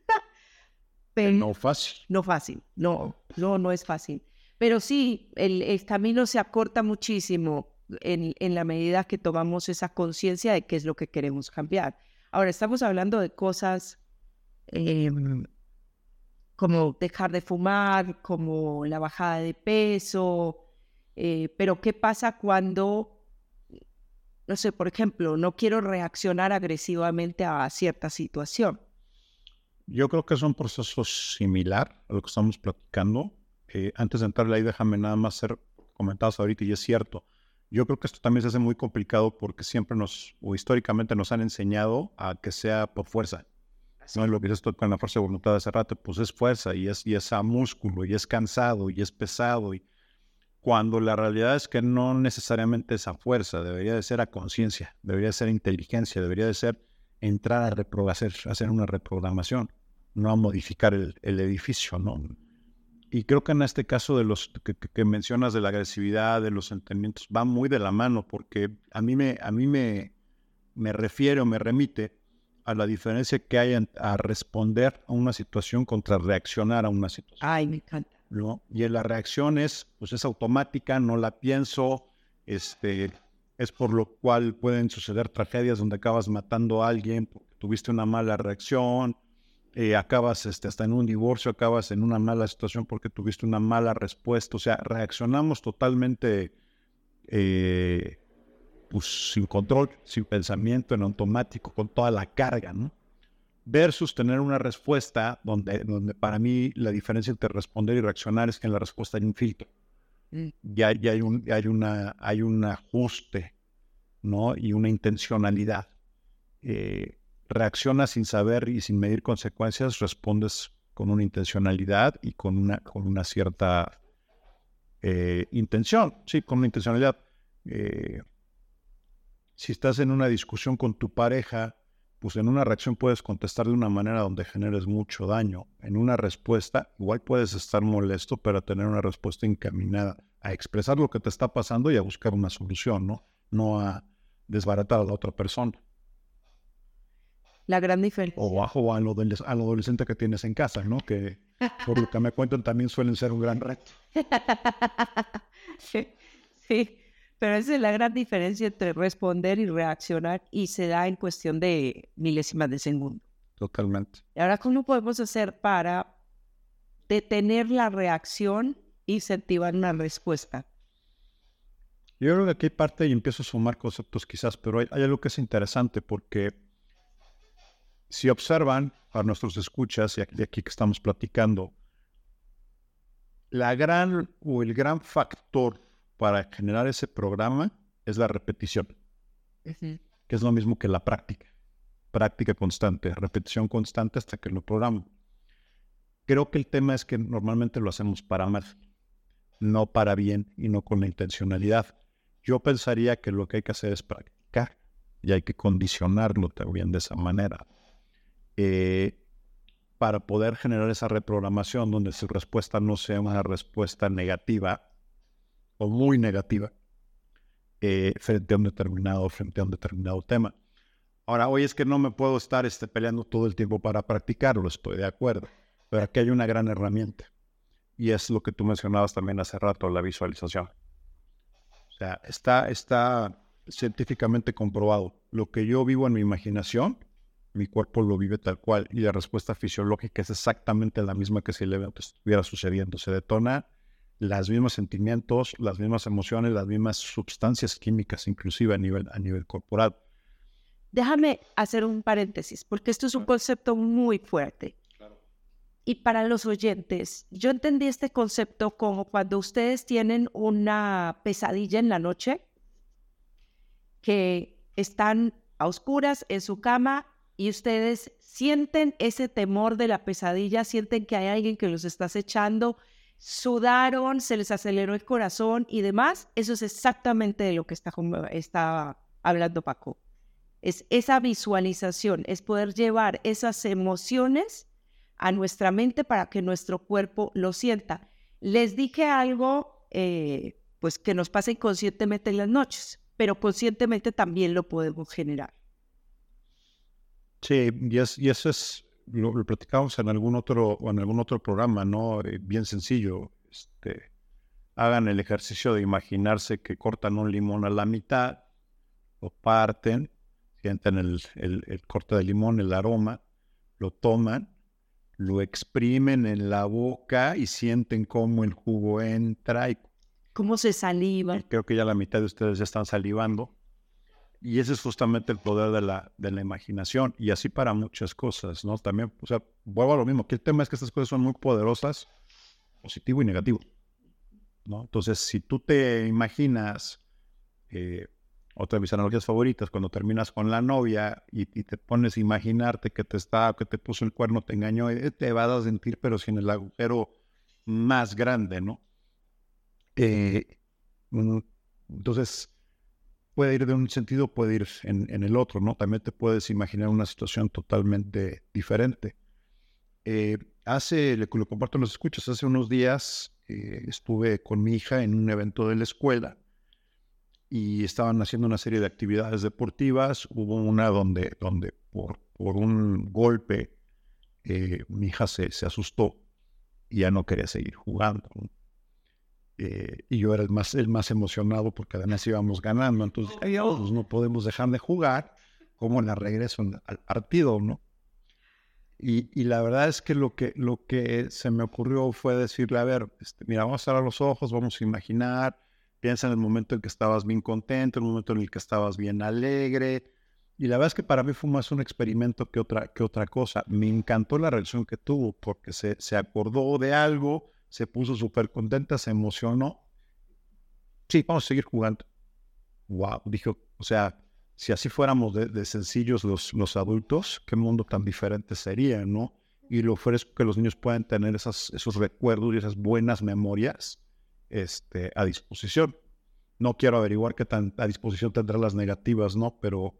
pero No fácil. no fácil. No, no, no es fácil. Pero sí, el, el camino se acorta muchísimo en, en la medida que tomamos esa conciencia de qué es lo que queremos cambiar. Ahora, estamos hablando de cosas em, como dejar de fumar, como la bajada de peso, eh, pero ¿qué pasa cuando, no sé, por ejemplo, no quiero reaccionar agresivamente a cierta situación? Yo creo que es un proceso similar a lo que estamos platicando. Eh, antes de entrarle ahí, déjame nada más hacer comentarios ahorita, y es cierto. Yo creo que esto también se hace muy complicado porque siempre nos, o históricamente nos han enseñado a que sea por fuerza. No es lo que dices tú con la fuerza de voluntad de hace rato, pues es fuerza y es, y es a músculo y es cansado y es pesado. Y cuando la realidad es que no necesariamente es a fuerza, debería de ser a conciencia, debería de ser inteligencia, debería de ser entrar a hacer una reprogramación, no a modificar el, edificio, ¿no? Y creo que en este caso de los que, mencionas de la agresividad, de los sentimientos, va muy de la mano, porque a mí me, a mí me, me refiere o me remite a la diferencia que hay a responder a una situación contra reaccionar a una situación. Ay, me encanta. ¿No? Y en la reacción es, pues es automática, no la pienso, este, es por lo cual pueden suceder tragedias donde acabas matando a alguien porque tuviste una mala reacción, eh, acabas este, hasta en un divorcio, acabas en una mala situación porque tuviste una mala respuesta, o sea, reaccionamos totalmente eh, pues, sin control, sin pensamiento, en automático, con toda la carga, ¿no? Versus tener una respuesta donde, donde para mí la diferencia entre responder y reaccionar es que en la respuesta hay un filtro. Mm. Ya, ya hay, un, hay, una, hay un ajuste ¿no? y una intencionalidad. Eh, reaccionas sin saber y sin medir consecuencias, respondes con una intencionalidad y con una, con una cierta eh, intención, sí, con una intencionalidad. Eh, si estás en una discusión con tu pareja, pues en una reacción puedes contestar de una manera donde generes mucho daño. En una respuesta, igual puedes estar molesto, pero tener una respuesta encaminada a expresar lo que te está pasando y a buscar una solución, ¿no? No a desbaratar a la otra persona. La gran diferencia. O bajo al, adolesc- al adolescente que tienes en casa, ¿no? Que por lo que me cuentan también suelen ser un gran reto. sí, sí, pero esa es la gran diferencia entre responder y reaccionar y se da en cuestión de milésimas de segundo. Totalmente. Y ahora, ¿cómo podemos hacer para detener la reacción e incentivar una respuesta? Yo creo que aquí parte y empiezo a sumar conceptos quizás, pero hay, hay algo que es interesante porque si observan a nuestros escuchas y aquí, aquí que estamos platicando, la gran o el gran factor para generar ese programa es la repetición, que es lo mismo que la práctica. Práctica constante, repetición constante hasta que lo programo. Creo que el tema es que normalmente lo hacemos para mal, no para bien y no con la intencionalidad. Yo pensaría que lo que hay que hacer es practicar y hay que condicionarlo también de esa manera eh, para poder generar esa reprogramación donde su respuesta no sea una respuesta negativa o muy negativa eh, frente a un determinado frente a un determinado tema. Ahora, hoy es que no me puedo estar este, peleando todo el tiempo para practicarlo, estoy de acuerdo, pero aquí hay una gran herramienta y es lo que tú mencionabas también hace rato, la visualización. O sea, está, está científicamente comprobado. Lo que yo vivo en mi imaginación, mi cuerpo lo vive tal cual y la respuesta fisiológica es exactamente la misma que si el evento estuviera sucediendo. Se detona los mismos sentimientos, las mismas emociones, las mismas sustancias químicas, inclusive a nivel, a nivel corporal. Déjame hacer un paréntesis, porque esto es un concepto muy fuerte. y para los oyentes, yo entendí este concepto como cuando ustedes tienen una pesadilla en la noche, que están a oscuras en su cama y ustedes sienten ese temor de la pesadilla, sienten que hay alguien que los está acechando, sudaron, se les aceleró el corazón y demás, eso es exactamente de lo que está, está hablando Paco. Es esa visualización, es poder llevar esas emociones a nuestra mente para que nuestro cuerpo lo sienta. Les dije algo, eh, pues que nos pasa inconscientemente en las noches, pero conscientemente también lo podemos generar. Sí, y, eso es, lo, platicamos en algún otro, en algún otro programa, ¿no? Eh, bien sencillo. Este, hagan el ejercicio de imaginarse que cortan un limón a la mitad, lo parten, sienten el, el corte de limón, el aroma, lo toman, lo exprimen en la boca y sienten cómo el jugo entra y cómo se saliva. Creo que ya la mitad de ustedes ya están salivando. Y ese es justamente el poder de la, de la imaginación. Y así para muchas cosas, ¿no? También, o sea, vuelvo a lo mismo, que el tema es que estas cosas son muy poderosas, positivo y negativo, ¿no? Entonces, si tú te imaginas, eh, otra de mis analogías favoritas, cuando terminas con la novia y, te pones a imaginarte que te está, que te puso el cuerno, te engañó, eh, te vas a sentir, pero sin el agujero más grande, ¿no? Eh, entonces, puede ir de un sentido, puede ir en, el otro, ¿no? También te puedes imaginar una situación totalmente diferente. Eh, hace, le, comparto los escuchas, hace unos días eh, estuve con mi hija en un evento de la escuela y estaban haciendo una serie de actividades deportivas. Hubo una donde, donde por, un golpe mi hija se, se asustó y ya no quería seguir jugando. Eh, y yo era el más, el más emocionado porque además íbamos ganando. Entonces, pues, no podemos dejar de jugar como la regreso al partido, ¿no? Y, y, la verdad es que lo, que lo que se me ocurrió fue decirle, a ver, este, mira, vamos a cerrar los ojos, vamos a imaginar, piensa en el momento en que estabas bien contento, en el momento en el que estabas bien alegre. Y la verdad es que para mí fue más un experimento que otra, que otra cosa. Me encantó la reacción que tuvo porque se, se acordó de algo, se puso súper contenta, se emocionó. Sí, vamos a seguir jugando. Wow, dijo, o sea, si así fuéramos de, sencillos los, los adultos, qué mundo tan diferente sería, ¿no? Y lo ofrezco que los niños puedan tener esas, esos recuerdos y esas buenas memorias este, a disposición. No quiero averiguar qué tan a disposición tendrán las negativas, ¿no? Pero,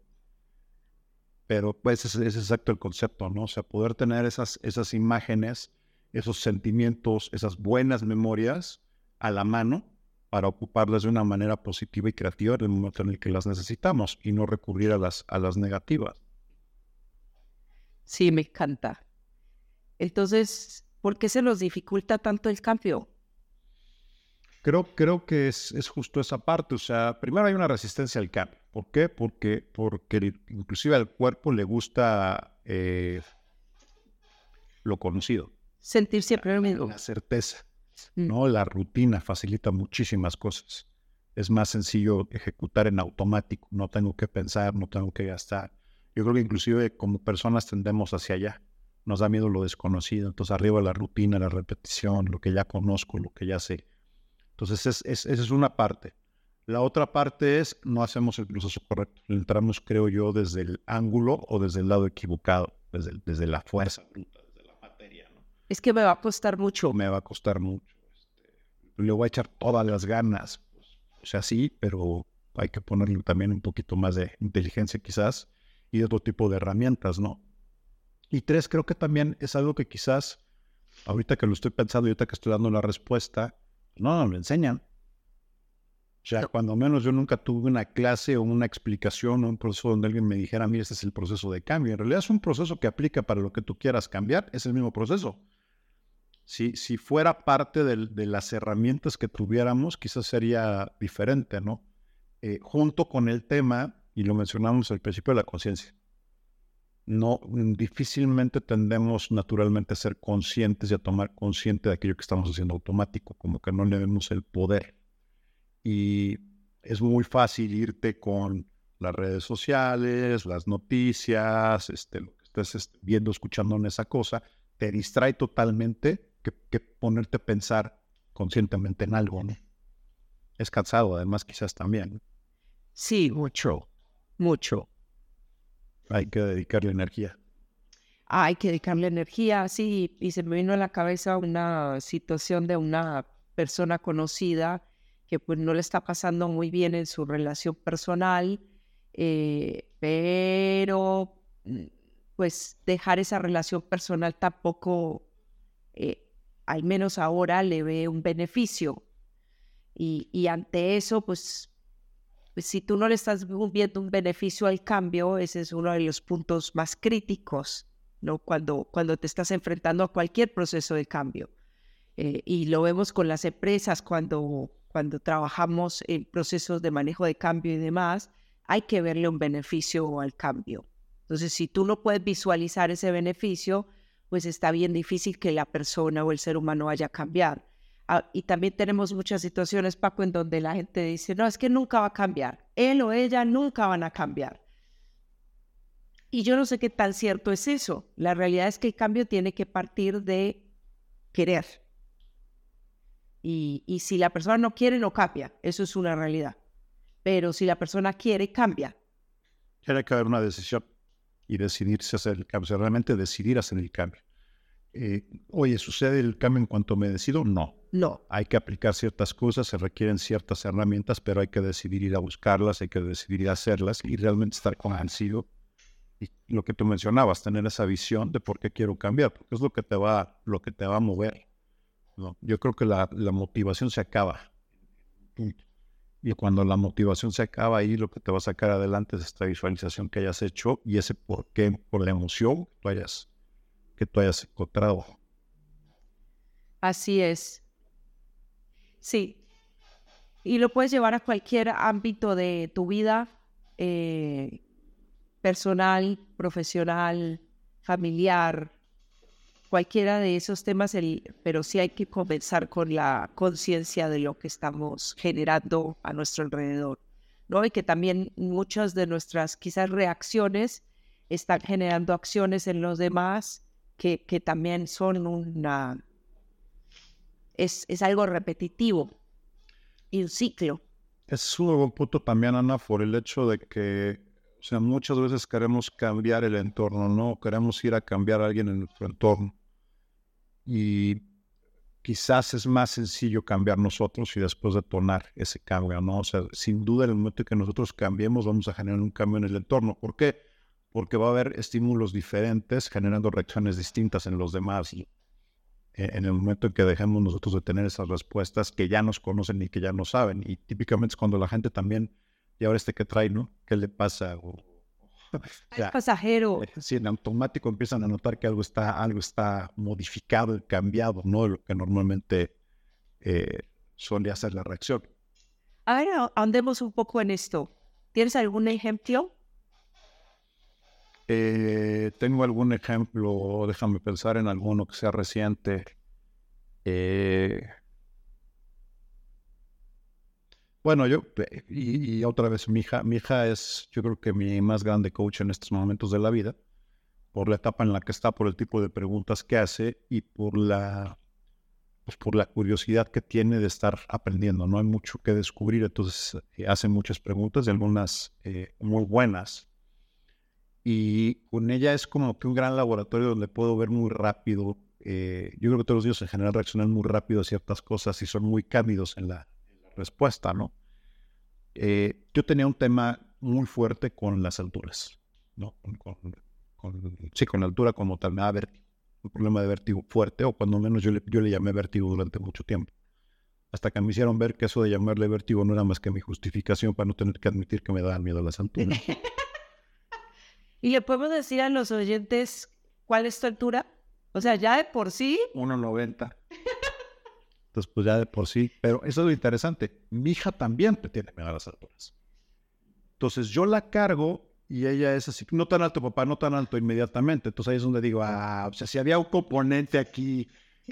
pero pues es exacto el concepto, ¿no? O sea, poder tener esas, esas imágenes esos sentimientos, esas buenas memorias a la mano para ocuparlas de una manera positiva y creativa en el momento en el que las necesitamos y no recurrir a las, a las negativas. Sí, me encanta. Entonces, ¿por qué se nos dificulta tanto el cambio? Creo, creo que es, es justo esa parte. O sea, primero hay una resistencia al cambio. ¿Por qué? Porque, porque inclusive al cuerpo le gusta eh, lo conocido. Sentir siempre lo mismo. La certeza, mm. ¿no? La rutina facilita muchísimas cosas. Es más sencillo ejecutar en automático. No tengo que pensar, no tengo que gastar. Yo creo que inclusive como personas tendemos hacia allá. Nos da miedo lo desconocido. Entonces arriba la rutina, la repetición, lo que ya conozco, lo que ya sé. Entonces es, esa es una parte. La otra parte es no hacemos el proceso correcto. Entramos, creo yo, desde el ángulo o desde el lado equivocado, desde, desde la fuerza es que me va a costar mucho. Me va a costar mucho. Este, le voy a echar todas las ganas. o sea, sí, pero hay que ponerle también un poquito más de inteligencia quizás y de otro tipo de herramientas, ¿no? Y tres, creo que también es algo que quizás, ahorita que lo estoy pensando y ahorita que estoy dando la respuesta, no nos lo enseñan. O sea, cuando menos yo nunca tuve una clase o una explicación o un proceso donde alguien me dijera, mira, este es el proceso de cambio. En realidad es un proceso que aplica para lo que tú quieras cambiar, es el mismo proceso si, fuera parte de, las herramientas que tuviéramos, quizás sería diferente, ¿no? Eh, junto con el tema, y lo mencionamos al principio, de la conciencia. No, difícilmente tendemos naturalmente a ser conscientes y a tomar consciente de aquello que estamos haciendo automático, como que no le vemos el poder. Y es muy fácil irte con las redes sociales, las noticias, este, lo que estés este, viendo, escuchando en esa cosa, te distrae totalmente que, ponerte a pensar conscientemente en algo, ¿no? Es cansado, además, quizás también. Sí, mucho, mucho. Hay que dedicarle energía. hay que dedicarle energía, sí, y se me vino a la cabeza una situación de una persona conocida que pues no le está pasando muy bien en su relación personal, eh, pero mm, pues dejar esa relación personal tampoco, eh, al menos ahora, le ve un beneficio. Y, ante eso, pues, pues, si tú no le estás viendo un beneficio al cambio, ese es uno de los puntos más críticos, ¿no? Cuando, te estás enfrentando a cualquier proceso de cambio. Eh, y lo vemos con las empresas cuando, cuando trabajamos en procesos de manejo de cambio y demás, hay que verle un beneficio al cambio. Entonces, si tú no puedes visualizar ese beneficio, pues está bien difícil que la persona o el ser humano vaya a cambiar. Ah, y también tenemos muchas situaciones, Paco, en donde la gente dice, no, es que nunca va a cambiar. Él o ella nunca van a cambiar. Y yo no sé qué tan cierto es eso. La realidad es que el cambio tiene que partir de querer. Y, y si la persona no quiere, no cambia. Eso es una realidad. Pero si la persona quiere, cambia. Tiene que haber una decisión y decidirse hacer el cambio, o sea, realmente decidir hacer el cambio. Eh, oye, ¿sucede el cambio en cuanto me decido? No. No. Hay que aplicar ciertas cosas, se requieren ciertas herramientas, pero hay que decidir ir a buscarlas, hay que decidir ir a hacerlas y realmente estar convencido. Y lo que tú mencionabas, tener esa visión de por qué quiero cambiar, porque es lo que te va, lo que te va a mover. ¿no? Yo creo que la, la motivación se acaba. Y cuando la motivación se acaba ahí, lo que te va a sacar adelante es esta visualización que hayas hecho y ese por qué, por la emoción que tú hayas, que tú hayas encontrado. Así es. Sí. Y lo puedes llevar a cualquier ámbito de tu vida, eh, personal, profesional, familiar, cualquiera de esos temas, el, pero sí hay que comenzar con la conciencia de lo que estamos generando a nuestro alrededor, ¿no? Y que también muchas de nuestras quizás reacciones están generando acciones en los demás que, también son una... Es, es algo repetitivo y un ciclo. Es un buen punto también, Ana, por el hecho de que muchas veces queremos cambiar el entorno, ¿no? Queremos ir a cambiar a alguien en nuestro entorno y quizás es más sencillo cambiar nosotros y después detonar ese cambio, ¿no? O sea, sin duda en el momento que nosotros cambiemos vamos a generar un cambio en el entorno. ¿Por qué? Porque va a haber estímulos diferentes generando reacciones distintas en los demás. Y eh, en el momento en que dejemos nosotros de tener esas respuestas que ya nos conocen y que ya no saben. Y típicamente es cuando la gente también, y ahora este que trae, ¿no? ¿Qué le pasa? pasajero. Eh, sí, en automático empiezan a notar que algo está, algo está modificado y cambiado, ¿no? Lo que normalmente eh, suele hacer la reacción. A ver, andemos un poco en esto. ¿Tienes algún ejemplo? Eh, tengo algún ejemplo, déjame pensar en alguno que sea reciente. Eh, bueno, yo, eh, y, otra vez, mi hija, mi hija es, yo creo que mi más grande coach en estos momentos de la vida, por la etapa en la que está, por el tipo de preguntas que hace y por la, pues por la curiosidad que tiene de estar aprendiendo. No hay mucho que descubrir, entonces eh, hace muchas preguntas y algunas eh, muy buenas. Y con ella es como que un gran laboratorio donde puedo ver muy rápido. yo creo que todos los niños en general reaccionan muy rápido a ciertas cosas y son muy cálidos en la, respuesta, ¿no? Eh, yo tenía un tema muy fuerte con las alturas, ¿no? Con, sí, con la altura como tal, me da vértigo, un problema de vértigo fuerte, o cuando menos yo le, yo le llamé vértigo durante mucho tiempo. Hasta que me hicieron ver que eso de llamarle vértigo no era más que mi justificación para no tener que admitir que me daban miedo a las alturas. ¿Y le podemos decir a los oyentes cuál es tu altura? O sea, ya de por sí. 1,90. Entonces, pues ya de por sí. Pero eso es lo interesante. Mi hija también tiene miedo a las alturas. Entonces, yo la cargo y ella es así, no tan alto, papá, no tan alto inmediatamente. Entonces ahí es donde digo, ah, o sea, si había un componente aquí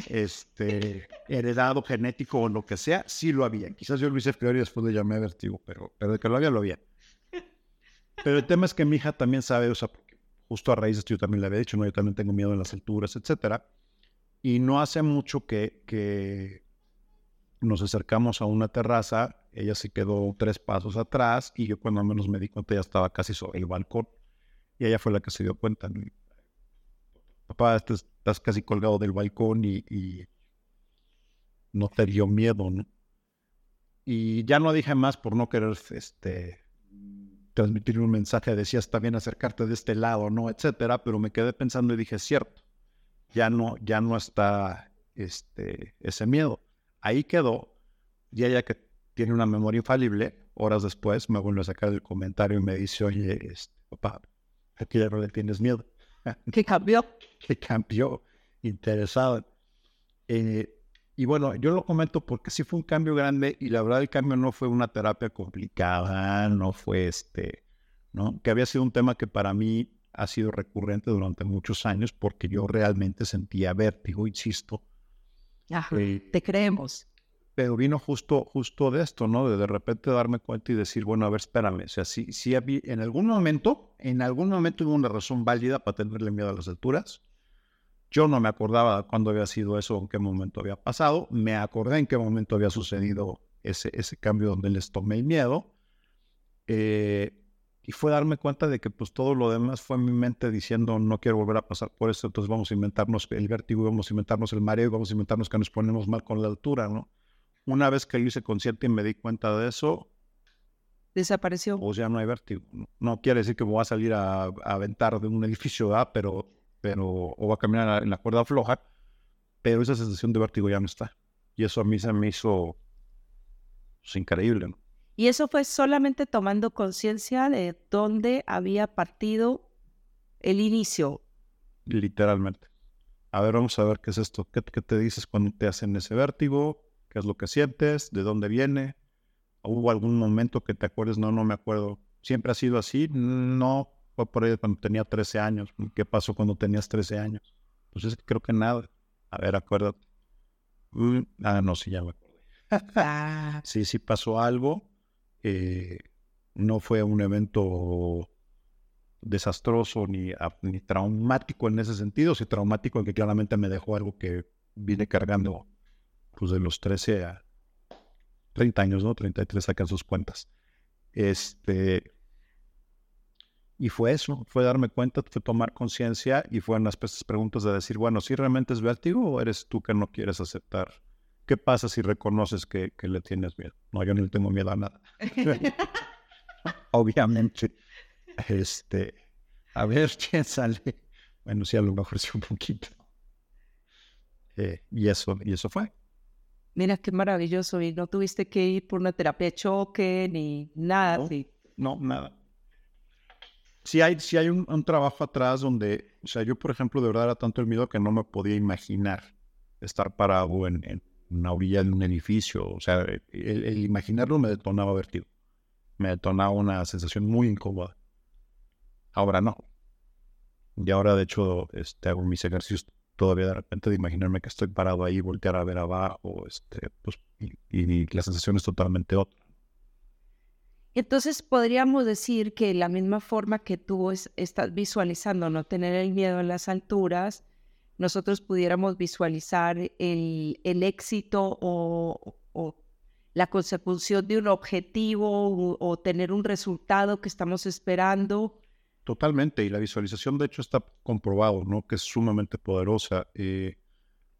este, heredado, genético o lo que sea, sí lo había. Quizás yo lo hice peor y después le llamé vertigo, pero, pero de que lo había, lo había. Pero el tema es que mi hija también sabe, o sea, justo a raíz de esto yo también le había dicho, ¿no? yo también tengo miedo en las alturas, etcétera. Y no hace mucho que, que nos acercamos a una terraza, ella se quedó tres pasos atrás y yo cuando menos me di cuenta ya estaba casi sobre el balcón. Y ella fue la que se dio cuenta. Papá, este estás casi colgado del balcón y, no te dio miedo, ¿no? Y ya no dije más por no querer este, transmitir un mensaje, decías también acercarte de este lado, ¿no? Etcétera, pero me quedé pensando y dije, cierto, ya no, ya no está este, ese miedo. Ahí quedó, y ella que tiene una memoria infalible, horas después me vuelve a sacar el comentario y me dice, oye, este, papá, aquí ya no le tienes miedo. ¿Qué cambió? ¿Qué cambió? Interesado. Eh, y bueno, yo lo comento porque sí fue un cambio grande y la verdad el cambio no fue una terapia complicada, no fue este, ¿no? Que había sido un tema que para mí ha sido recurrente durante muchos años porque yo realmente sentía vértigo, insisto. Ajá, eh, te creemos. Pero vino justo, justo de esto, ¿no? De de repente darme cuenta y decir, bueno, a ver, espérame, o sea, sí, sí había, en algún momento, en algún momento hubo una razón válida para tenerle miedo a las alturas, yo no me acordaba cuándo había sido eso, en qué momento había pasado. Me acordé en qué momento había sucedido ese, ese cambio donde les tomé el miedo. Eh, y fue darme cuenta de que pues todo lo demás fue en mi mente diciendo no quiero volver a pasar por esto, entonces vamos a inventarnos el vértigo, vamos a inventarnos el mareo, vamos a inventarnos que nos ponemos mal con la altura, ¿no? Una vez que lo hice consciente y me di cuenta de eso, desapareció. O ya no hay vértigo. No, quiere decir que voy a salir a, a aventar de un edificio A, pero pero, o va a caminar en la cuerda floja, pero esa sensación de vértigo ya no está. Y eso a mí se me hizo pues, increíble. Y eso fue solamente tomando conciencia de dónde había partido el inicio. Literalmente. A ver, vamos a ver qué es esto. ¿Qué, qué te dices cuando te hacen ese vértigo? ¿Qué es lo que sientes? ¿De dónde viene? ¿Hubo algún momento que te acuerdes? No, no me acuerdo. ¿Siempre ha sido así? No, fue por ahí cuando tenía 13 años. ¿Qué pasó cuando tenías 13 años? Pues es que creo que nada. A ver, acuérdate. ah, no, sí, ya me acordé. Ah. sí, sí pasó algo. Eh, no fue un evento desastroso ni, ni traumático en ese sentido, sí traumático en que claramente me dejó algo que vine cargando pues de los 13 a 30 años, ¿no? 33 sacan sus cuentas. Este, y fue eso, fue darme cuenta, fue tomar conciencia y fueron las preguntas de decir, bueno, si realmente es vértigo o eres tú que no quieres aceptar. ¿Qué pasa si reconoces que, que le tienes miedo? No, yo no le tengo miedo a nada. Obviamente. Este, a ver quién sale. Bueno, sí, a lo mejor sí un poquito. Eh, y eso, y eso fue. Mira qué maravilloso. Y no tuviste que ir por una terapia de choque ni nada. No, no nada sí hay, sí hay un, trabajo atrás donde, o sea, yo por ejemplo de verdad era tanto el miedo que no me podía imaginar estar parado en, en una orilla de un edificio, o sea, el, imaginarlo me detonaba vertido, me detonaba una sensación muy incómoda. Ahora no. Y ahora de hecho este, hago mis ejercicios todavía de repente de imaginarme que estoy parado ahí, voltear a ver abajo, este, pues, y, y la sensación es totalmente otra. Entonces podríamos decir que la misma forma que tú estás visualizando no tener el miedo en las alturas, nosotros pudiéramos visualizar el, éxito o, la consecución de un objetivo o, tener un resultado que estamos esperando. Totalmente, y la visualización de hecho está comprobado, ¿no? Que es sumamente poderosa. Eh,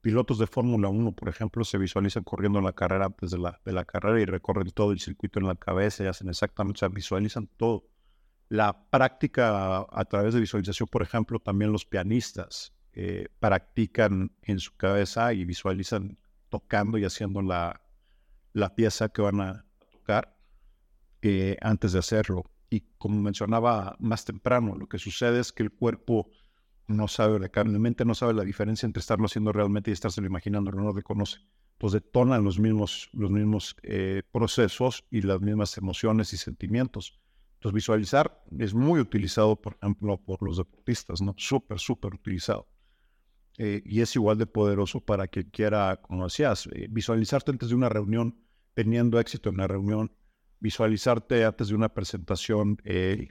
pilotos de Fórmula 1, por ejemplo, se visualizan corriendo la carrera antes de la, de la carrera y recorren todo el circuito en la cabeza y hacen exactamente, o sea, visualizan todo. La práctica a, través de visualización, por ejemplo, también los pianistas eh, practican en su cabeza y visualizan tocando y haciendo la, la pieza que van a tocar eh, antes de hacerlo. Y como mencionaba más temprano, lo que sucede es que el cuerpo no sabe, la mente no sabe la diferencia entre estarlo haciendo realmente y estárselo imaginando, no lo reconoce. Pues detonan los mismos, los mismos eh, procesos y las mismas emociones y sentimientos. Entonces visualizar es muy utilizado, por ejemplo, por los deportistas, ¿no? Súper, súper utilizado. Eh, y es igual de poderoso para quien quiera, como decías, eh, visualizarte antes de una reunión, teniendo éxito en la reunión, visualizarte antes de una presentación,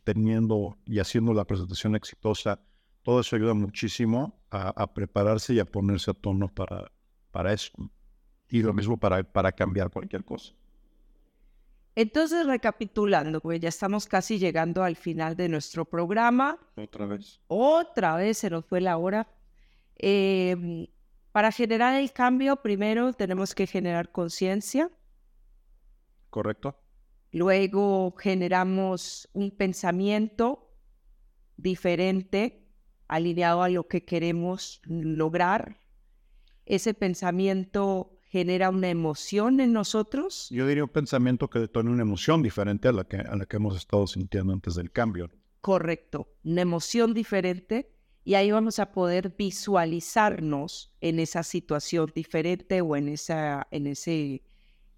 teniendo y haciendo la presentación exitosa, todo eso ayuda muchísimo a, prepararse y a ponerse a tono para, para eso. Y lo mismo para, para cambiar cualquier cosa. Entonces, recapitulando, pues ya estamos casi llegando al final de nuestro programa. Otra vez. Otra vez se nos fue la hora. Em, para generar el cambio, primero tenemos que generar conciencia. Correcto. Luego generamos un pensamiento diferente, alineado a lo que queremos lograr. Ese pensamiento genera una emoción en nosotros. Yo diría un pensamiento que detona una emoción diferente a la que, a la que hemos estado sintiendo antes del cambio. Correcto, una emoción diferente y ahí vamos a poder visualizarnos en esa situación diferente o en, esa, en ese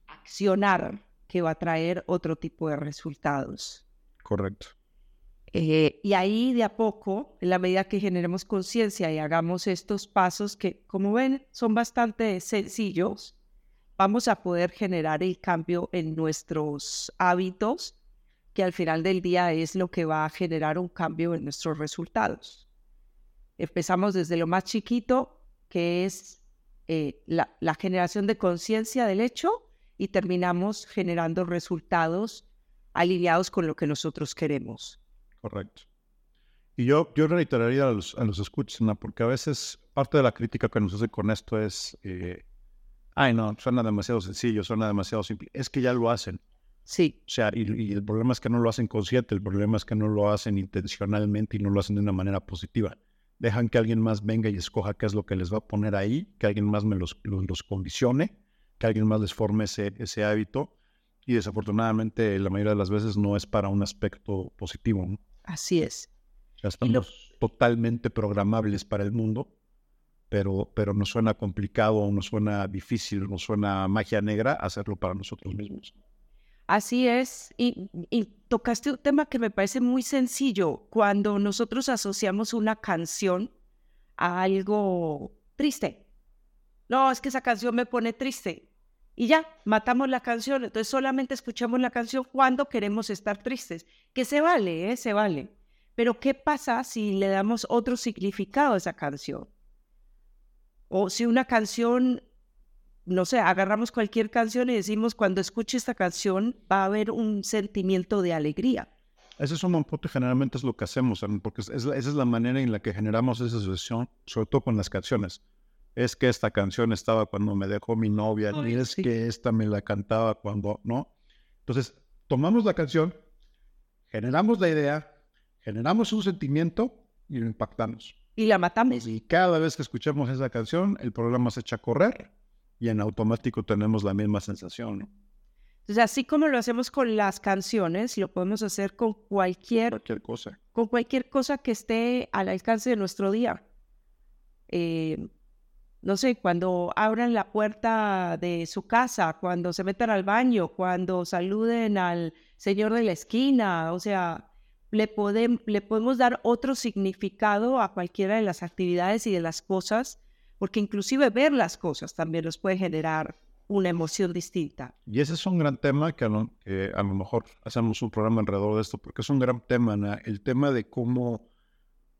accionar que va a traer otro tipo de resultados. Correcto. Eh, y ahí de a poco, en la medida que generemos conciencia y hagamos estos pasos que, como ven, son bastante sencillos, vamos a poder generar el cambio en nuestros hábitos, que al final del día es lo que va a generar un cambio en nuestros resultados. Empezamos desde lo más chiquito, que es eh, la, la generación de conciencia del hecho, y terminamos generando resultados alineados con lo que nosotros queremos. Correcto. Y yo, yo reiteraría a los, a los escuchas, porque a veces parte de la crítica que nos hace con esto es, eh, ay, no, suena demasiado sencillo, suena demasiado simple. Es que ya lo hacen. Sí. O sea, y, el problema es que no lo hacen consciente, el problema es que no lo hacen intencionalmente y no lo hacen de una manera positiva. Dejan que alguien más venga y escoja qué es lo que les va a poner ahí, que alguien más me los, los, condicione, que alguien más les forme ese, ese hábito. Y desafortunadamente, la mayoría de las veces no es para un aspecto positivo. ¿no? Así es. Ya estamos totalmente programables para el mundo, pero, pero nos suena complicado, nos suena difícil, nos suena magia negra hacerlo para nosotros mismos. Así es, y, tocaste un tema que me parece muy sencillo. Cuando nosotros asociamos una canción a algo triste. No, es que esa canción me pone triste. Y ya, matamos la canción. Entonces solamente escuchamos la canción cuando queremos estar tristes. Que se vale, ¿eh? Se vale. Pero ¿qué pasa si le damos otro significado a esa canción? O si una canción, no sé, agarramos cualquier canción y decimos, cuando escuche esta canción va a haber un sentimiento de alegría. Ese es un punto y generalmente es lo que hacemos, porque es, esa es la manera en la que generamos esa asociación, sobre todo con las canciones. Es que esta canción estaba cuando me dejó mi novia, y es que esta me la cantaba cuando, ¿no? Entonces, tomamos la canción, generamos la idea, generamos un sentimiento y lo impactamos. Y la matamos. Y cada vez que escuchamos esa canción, el programa se echa a correr y en automático tenemos la misma sensación. Entonces, así como lo hacemos con las canciones, lo podemos hacer con cualquier, cualquier cosa. Con cualquier cosa que esté al alcance de nuestro día. Eh, no sé, cuando abran la puerta de su casa, cuando se metan al baño, cuando saluden al señor de la esquina, o sea, le, le podemos dar otro significado a cualquiera de las actividades y de las cosas, porque inclusive ver las cosas también nos puede generar una emoción distinta. Y ese es un gran tema que a lo, mejor hacemos un programa alrededor de esto, porque es un gran tema, el tema de cómo,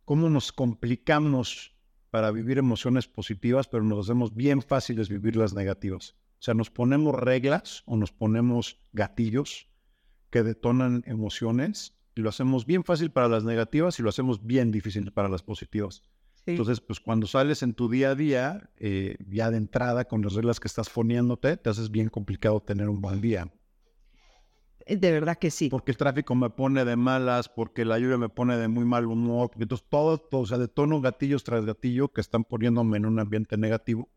cómo nos complicamos para vivir emociones positivas, pero nos hacemos bien fáciles vivir las negativas. O sea, nos ponemos reglas o nos ponemos gatillos que detonan emociones y lo hacemos bien fácil para las negativas y lo hacemos bien difícil para las positivas. Entonces, pues cuando sales en tu día a día, eh, ya de entrada, con las reglas que estás poniéndote, te haces bien complicado tener un buen día. Eh, de verdad que sí. Porque el tráfico me pone de malas, porque la lluvia me pone de muy mal humor, entonces todo, todo, o sea, de tono gatillos tras gatillo que están poniéndome en un ambiente negativo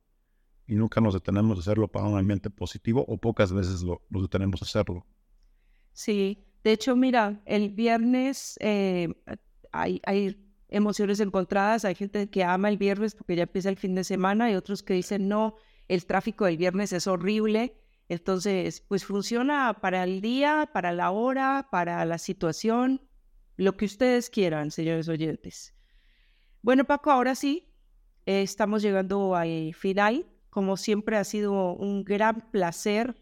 y nunca nos detenemos a hacerlo para un ambiente positivo o pocas veces lo, nos detenemos a hacerlo. Sí, de hecho, mira, el viernes eh, hay, emociones encontradas. Hay gente que ama el viernes porque ya empieza el fin de semana y otros que dicen, no, el tráfico del viernes es horrible. Entonces, pues funciona para el día, para la hora, para la situación, lo que ustedes quieran, señores oyentes. Bueno, Paco, ahora sí, estamos llegando al final. Como siempre, ha sido un gran placer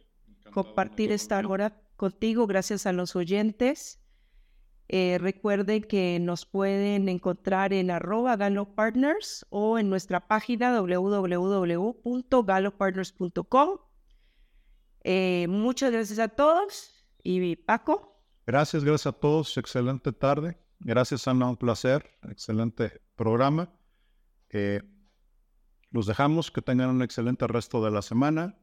compartir esta hora contigo, gracias a los oyentes. Eh, recuerden que nos pueden encontrar en arroba Partners o en nuestra página www.galopartners.com. Eh, muchas gracias a todos y Paco. Gracias, gracias a todos. Excelente tarde. Gracias, Ana. Un placer. Excelente programa. Eh, los dejamos. Que tengan un excelente resto de la semana